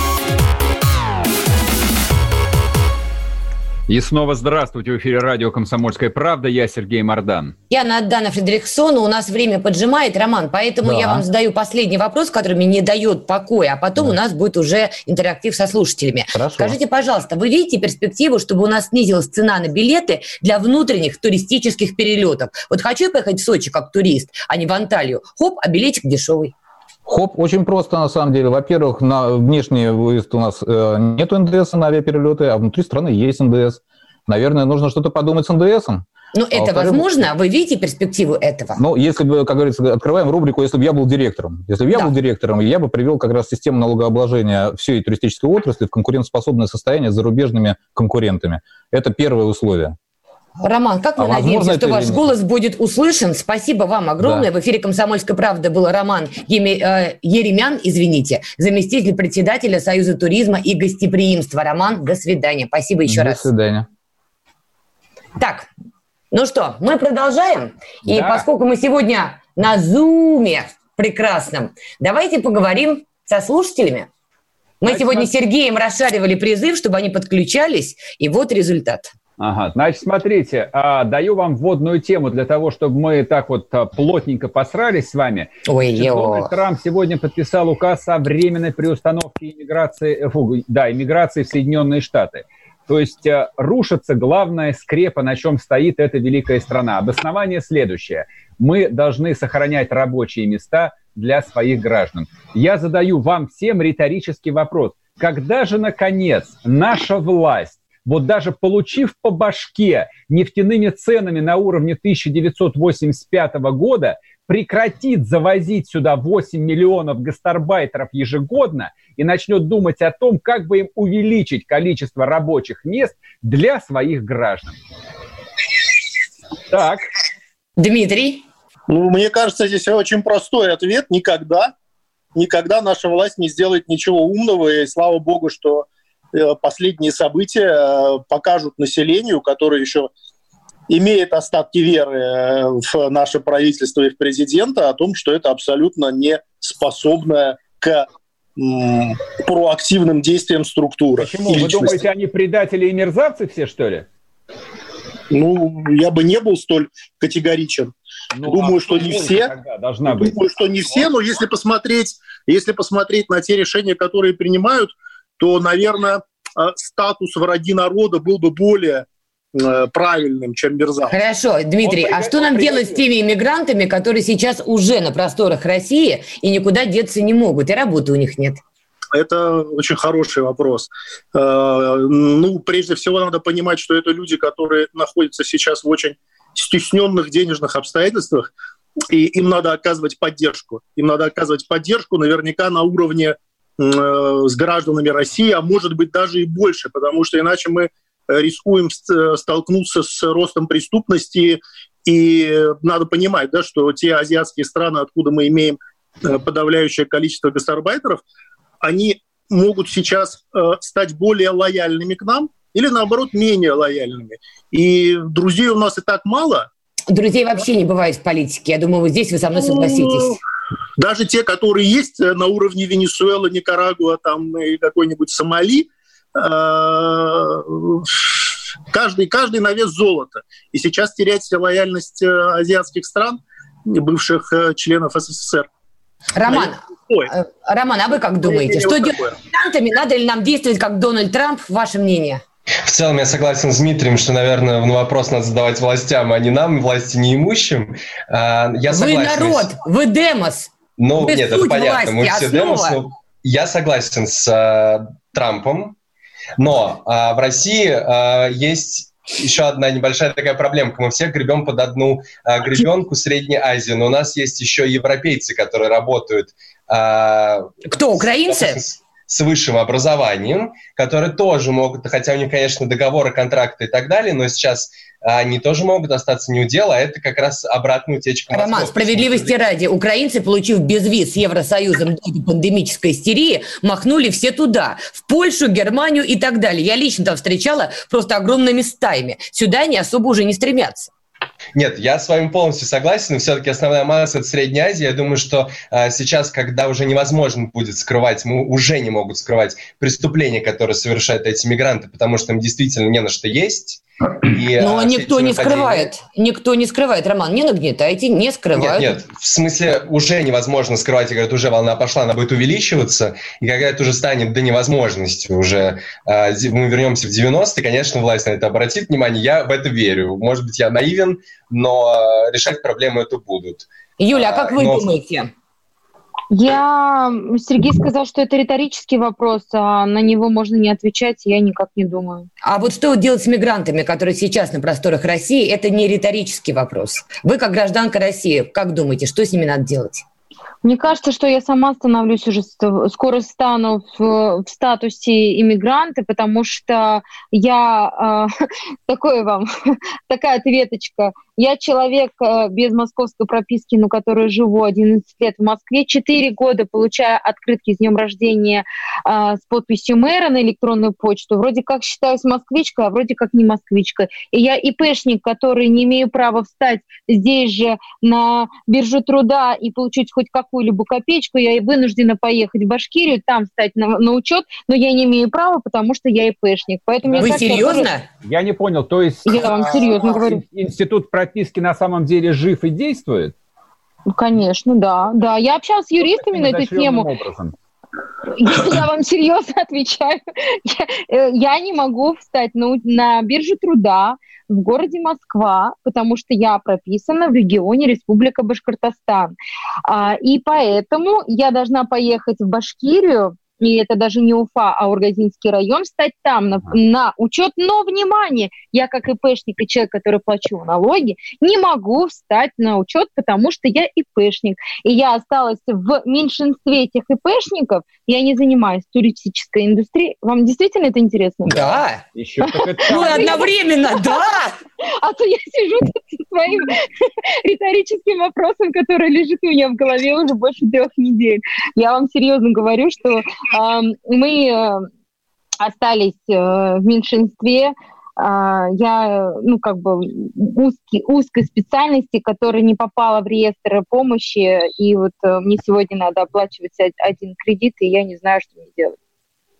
И снова здравствуйте. В эфире радио «Комсомольская правда». Я Сергей Мордан. Я Надана Фредериксон. У нас время поджимает, Роман. Поэтому да. я вам задаю последний вопрос, который мне не дает покоя. А потом да. у нас будет уже интерактив со слушателями. Хорошо. Скажите, пожалуйста, вы видите перспективу, чтобы у нас снизилась цена на билеты для внутренних туристических перелетов? Вот хочу я поехать в Сочи как турист, а не в Анталию. Хоп, а билетик дешевый. Хоп, очень просто на самом деле. Во-первых, на внешний выезд у нас э, нет НДС на авиаперелеты, а внутри страны есть НДС. Наверное, нужно что-то подумать с НДСом. Ну, это а возможно? Вы видите перспективу этого? Ну, если бы, как говорится, открываем рубрику, если бы я был директором. Если бы я да. был директором, я бы привел как раз систему налогообложения всей туристической отрасли в конкурентоспособное состояние с зарубежными конкурентами. Это первое условие. Роман, как мы а надеемся, что ваш голос будет услышан. Спасибо вам огромное. Да. В эфире «Комсомольской правды» был Роман э, Еремян, извините, заместитель председателя Союза туризма и гостеприимства. Роман, до свидания. Спасибо еще до раз. До свидания. Так, ну что, мы продолжаем. И да. поскольку мы сегодня на Зуме прекрасном, давайте поговорим со слушателями. Мы Значит, сегодня с Сергеем расшаривали призыв, чтобы они подключались, и вот результат. Ага, значит, смотрите, а, даю вам вводную тему для того, чтобы мы так вот а, плотненько посрались с вами. Ой, Дональд Трамп сегодня подписал указ о временной приустановке иммиграции, фу, да, иммиграции в Соединенные Штаты. То есть э, рушится главная скрепа, на чем стоит эта великая страна. Обоснование следующее. Мы должны сохранять рабочие места для своих граждан. Я задаю вам всем риторический вопрос. Когда же, наконец, наша власть вот даже получив по башке нефтяными ценами на уровне 1985 года, прекратит завозить сюда 8 миллионов гастарбайтеров ежегодно и начнет думать о том, как бы им увеличить количество рабочих мест для своих граждан. Так. Дмитрий? Ну, мне кажется, здесь очень простой ответ. Никогда. Никогда наша власть не сделает ничего умного. И слава богу, что последние события э, покажут населению, которое еще имеет остатки веры э, в наше правительство и в президента о том, что это абсолютно не способная к проактивным действиям структура. Почему? Вы думаете, они предатели и мерзавцы все, что ли? Ну, я бы не был столь категоричен. Ну, думаю, а что не все. Должна быть. Думаю, что не все, но если посмотреть, если посмотреть на те решения, которые принимают, то, наверное, э, статус враги народа был бы более Э, правильным, чем мерзавцем. Хорошо, Дмитрий, а что нам делать с теми иммигрантами, которые сейчас уже на просторах России и никуда деться не могут, и работы у них нет? Это очень хороший вопрос. Э, ну, прежде всего, надо понимать, что это люди, которые находятся сейчас в очень стесненных денежных обстоятельствах, и им надо оказывать поддержку. Им надо оказывать поддержку наверняка на уровне с гражданами России, а может быть даже и больше, потому что иначе мы рискуем столкнуться с ростом преступности. И надо понимать, да, что те азиатские страны, откуда мы имеем э, подавляющее количество гастарбайтеров, они могут сейчас э, стать более лояльными к нам или, наоборот, менее лояльными. И друзей у нас и так мало. Друзей вообще не бывает в политике. Я думаю, вот здесь вы со мной согласитесь. Даже те, которые есть э, на уровне Венесуэлы, Никарагуа там, и какой-нибудь Сомали – Э, каждый, каждый на вес золота. И сейчас терять лояльность э, азиатских стран, бывших членов СССР. Роман, Ой. Роман, а вы как думаете, что делать с мигрантами? Надо ли нам действовать как Дональд Трамп? Ваше мнение? В целом я согласен с Дмитрием, что, наверное, на вопрос надо задавать властям, а не нам, власти неимущим. А, я вы народ, вы демос. Ну, вы нет, это понятно, власти, мы все основа. демос. Но я согласен с uh, Трампом, но а, в России а, есть еще одна небольшая такая проблемка. Мы все гребем под одну а, гребенку Средней Азии, но у нас есть еще европейцы, которые работают. А, Кто, украинцы? С, с высшим образованием, которые тоже могут, хотя у них, конечно, договоры, контракты и так далее, но сейчас они тоже могут остаться не у дела, а это как раз обратная утечка. Роман, справедливости ради, украинцы, получив безвиз с Евросоюзом до пандемической истерии, махнули все туда, в Польшу, Германию и так далее. Я лично там встречала просто огромными стаями. Сюда они особо уже не стремятся. Нет, я с вами полностью согласен. Все-таки основная масса это Средняя Азия. Я думаю, что э, сейчас, когда уже невозможно будет скрывать, мы уже не могут скрывать преступления, которые совершают эти мигранты, потому что им действительно не на что есть. И, Но а, никто не скрывает. Никто не скрывает, Роман, не нагнетайте, не скрывают. Нет, нет, в смысле уже невозможно скрывать. И говорят, уже волна пошла, она будет увеличиваться. И когда это уже станет до невозможности, уже э, мы вернемся в 90-е, конечно, власть на это обратит внимание. Я в это верю. Может быть, я наивен, но решать проблему эту будут. Юля, а как вы но... думаете? Я... Сергей сказал, что это риторический вопрос, а на него можно не отвечать, я никак не думаю. А вот что делать с мигрантами, которые сейчас на просторах России, это не риторический вопрос. Вы, как гражданка России, как думаете, что с ними надо делать? Мне кажется, что я сама становлюсь уже, скоро стану в, в статусе иммигранта, потому что я, э, такое вам, такая ответочка, я человек э, без московской прописки, но который живу 11 лет в Москве, 4 года получая открытки с днем рождения э, с подписью мэра на электронную почту. Вроде как считаюсь москвичкой, а вроде как не москвичка. И я ИПшник, который не имею права встать здесь же на биржу труда и получить хоть какую-либо копеечку. Я вынуждена поехать в Башкирию, там встать на, на учет, но я не имею права, потому что я ИПшник. Поэтому Вы серьезно? Тоже... Я не понял. То есть я вам серьезно а, говорю. Институт прописки на самом деле жив и действует? Ну, конечно, да. Да, я общалась с юристами на эту тему. Образом. Я вам серьезно отвечаю. Я, э, я не могу встать на, на биржу труда в городе Москва, потому что я прописана в регионе Республика Башкортостан. А, и поэтому я должна поехать в Башкирию, и это даже не Уфа, а Ургазинский район, стать там на, на учет. Но, внимание, я как ИПшник и человек, который плачу налоги, не могу встать на учет, потому что я ИПшник. И я осталась в меньшинстве этих ИПшников, я не занимаюсь туристической индустрией. Вам действительно это интересно? Да. Еще Ну, одновременно, да. А то я сижу со своим риторическим вопросом, который лежит у меня в голове уже больше трех недель. Я вам серьезно говорю, что мы э, остались э, в меньшинстве, а, я, ну, как бы узкий, узкой специальности, которая не попала в реестр помощи, и вот э, мне сегодня надо оплачивать один кредит, и я не знаю, что мне делать.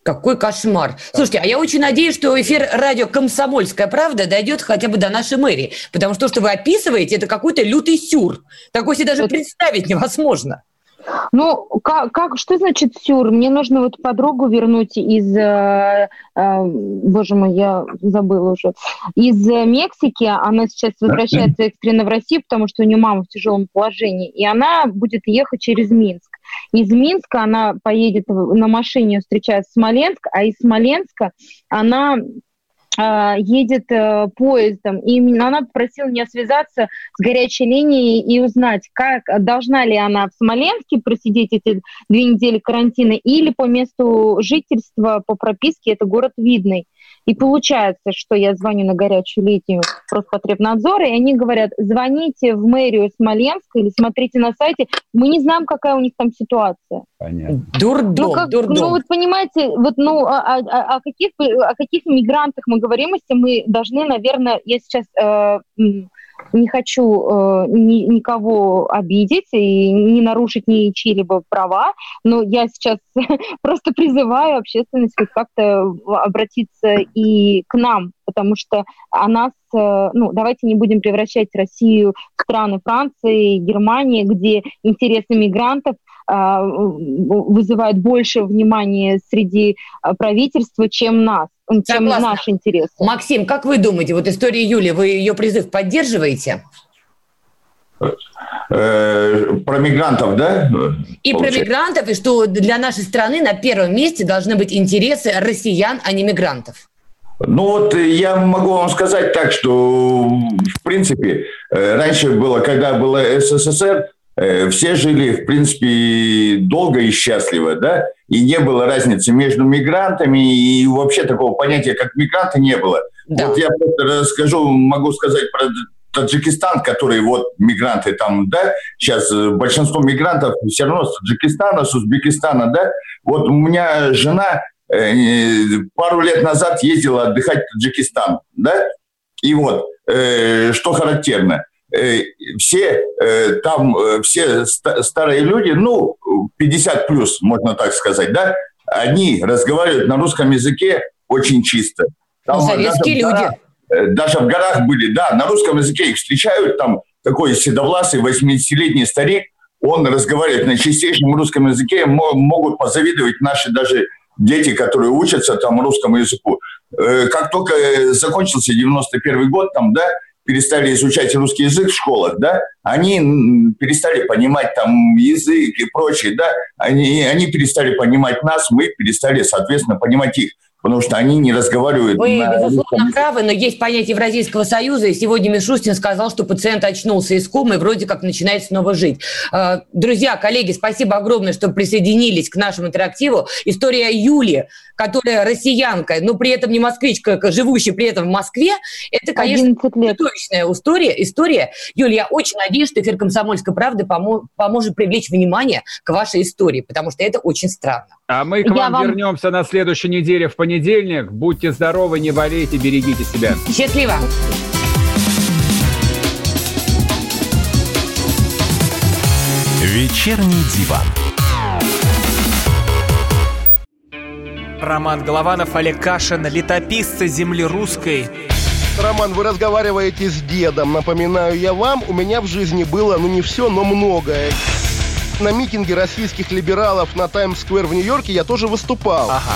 Какой кошмар. Слушайте, а я очень надеюсь, что эфир радио «Комсомольская правда» дойдет хотя бы до нашей мэрии, потому что то, что вы описываете, это какой-то лютый сюр. Такой себе даже представить невозможно. Ну, как, как, что значит сюр? Мне нужно вот подругу вернуть из, э, э, боже мой, я забыла уже, из Мексики. Она сейчас возвращается экстренно в Россию, потому что у нее мама в тяжелом положении, и она будет ехать через Минск. Из Минска она поедет на машине, встречает Смоленск, а из Смоленска она а, едет э, поездом, и она попросила меня связаться с горячей линией и узнать, как должна ли она в Смоленске просидеть эти две недели карантина или по месту жительства, по прописке, это город Видный. И получается, что я звоню на горячую линию Роспотребнадзора, и они говорят, звоните в мэрию Смоленска или смотрите на сайте. Мы не знаем, какая у них там ситуация. Понятно. Дурдом, ну, как, дурдом. Ну, вот понимаете, вот, ну, о, о, о, каких, о каких мигрантах мы говорим, если мы должны, наверное, я сейчас... Э, не хочу э, ни, никого обидеть и не нарушить ни чьи-либо права, но я сейчас просто призываю общественность хоть как-то обратиться и к нам, потому что о нас, э, ну, давайте не будем превращать Россию в страны Франции, Германии, где интересы мигрантов э, вызывают больше внимания среди э, правительства, чем нас чем Согласна. наш интерес. Максим, как вы думаете, вот история Юли, вы ее призыв поддерживаете? Э, про мигрантов, да? И Получается. про мигрантов, и что для нашей страны на первом месте должны быть интересы россиян, а не мигрантов. Ну вот я могу вам сказать так, что в принципе э, раньше было, когда было СССР, Э, все жили, в принципе, долго и счастливо, да, и не было разницы между мигрантами, и вообще такого понятия, как мигранты, не было. Да. Вот я просто расскажу, могу сказать про Таджикистан, который вот мигранты там, да, сейчас э, большинство мигрантов все равно с Таджикистана, с Узбекистана, да, вот у меня жена э, пару лет назад ездила отдыхать в Таджикистан, да, и вот, э, что характерно, Э, все э, там, э, все старые люди, ну, 50 плюс, можно так сказать, да, они разговаривают на русском языке очень чисто. Там Советские люди. Горах, даже в горах были, да, на русском языке их встречают, там такой седовласый 80-летний старик, он разговаривает на чистейшем русском языке, могут позавидовать наши даже дети, которые учатся там русскому языку. Как только закончился 91 год, там, да, перестали изучать русский язык в школах, да, они перестали понимать там язык и прочее, да, они, они перестали понимать нас, мы перестали, соответственно, понимать их потому что они не разговаривают. Вы, на безусловно, правы, но есть понятие Евразийского союза, и сегодня Мишустин сказал, что пациент очнулся из комы и вроде как начинает снова жить. А, друзья, коллеги, спасибо огромное, что присоединились к нашему интерактиву. История Юли, которая россиянка, но при этом не москвичка, живущая при этом в Москве, это, конечно, чудовищная история. история. Юлия, я очень надеюсь, что эфир «Комсомольской правды» помо- поможет привлечь внимание к вашей истории, потому что это очень странно. А мы к вам, вам вернемся на следующей неделе в понедельник. Будьте здоровы, не болейте, берегите себя. Счастливо! Вечерний диван. Роман Голованов, Олег Кашин, летописцы земли русской. Роман, вы разговариваете с дедом. Напоминаю я вам, у меня в жизни было, ну не все, но многое. На митинге российских либералов на Таймс-сквер в Нью-Йорке я тоже выступал. Ага.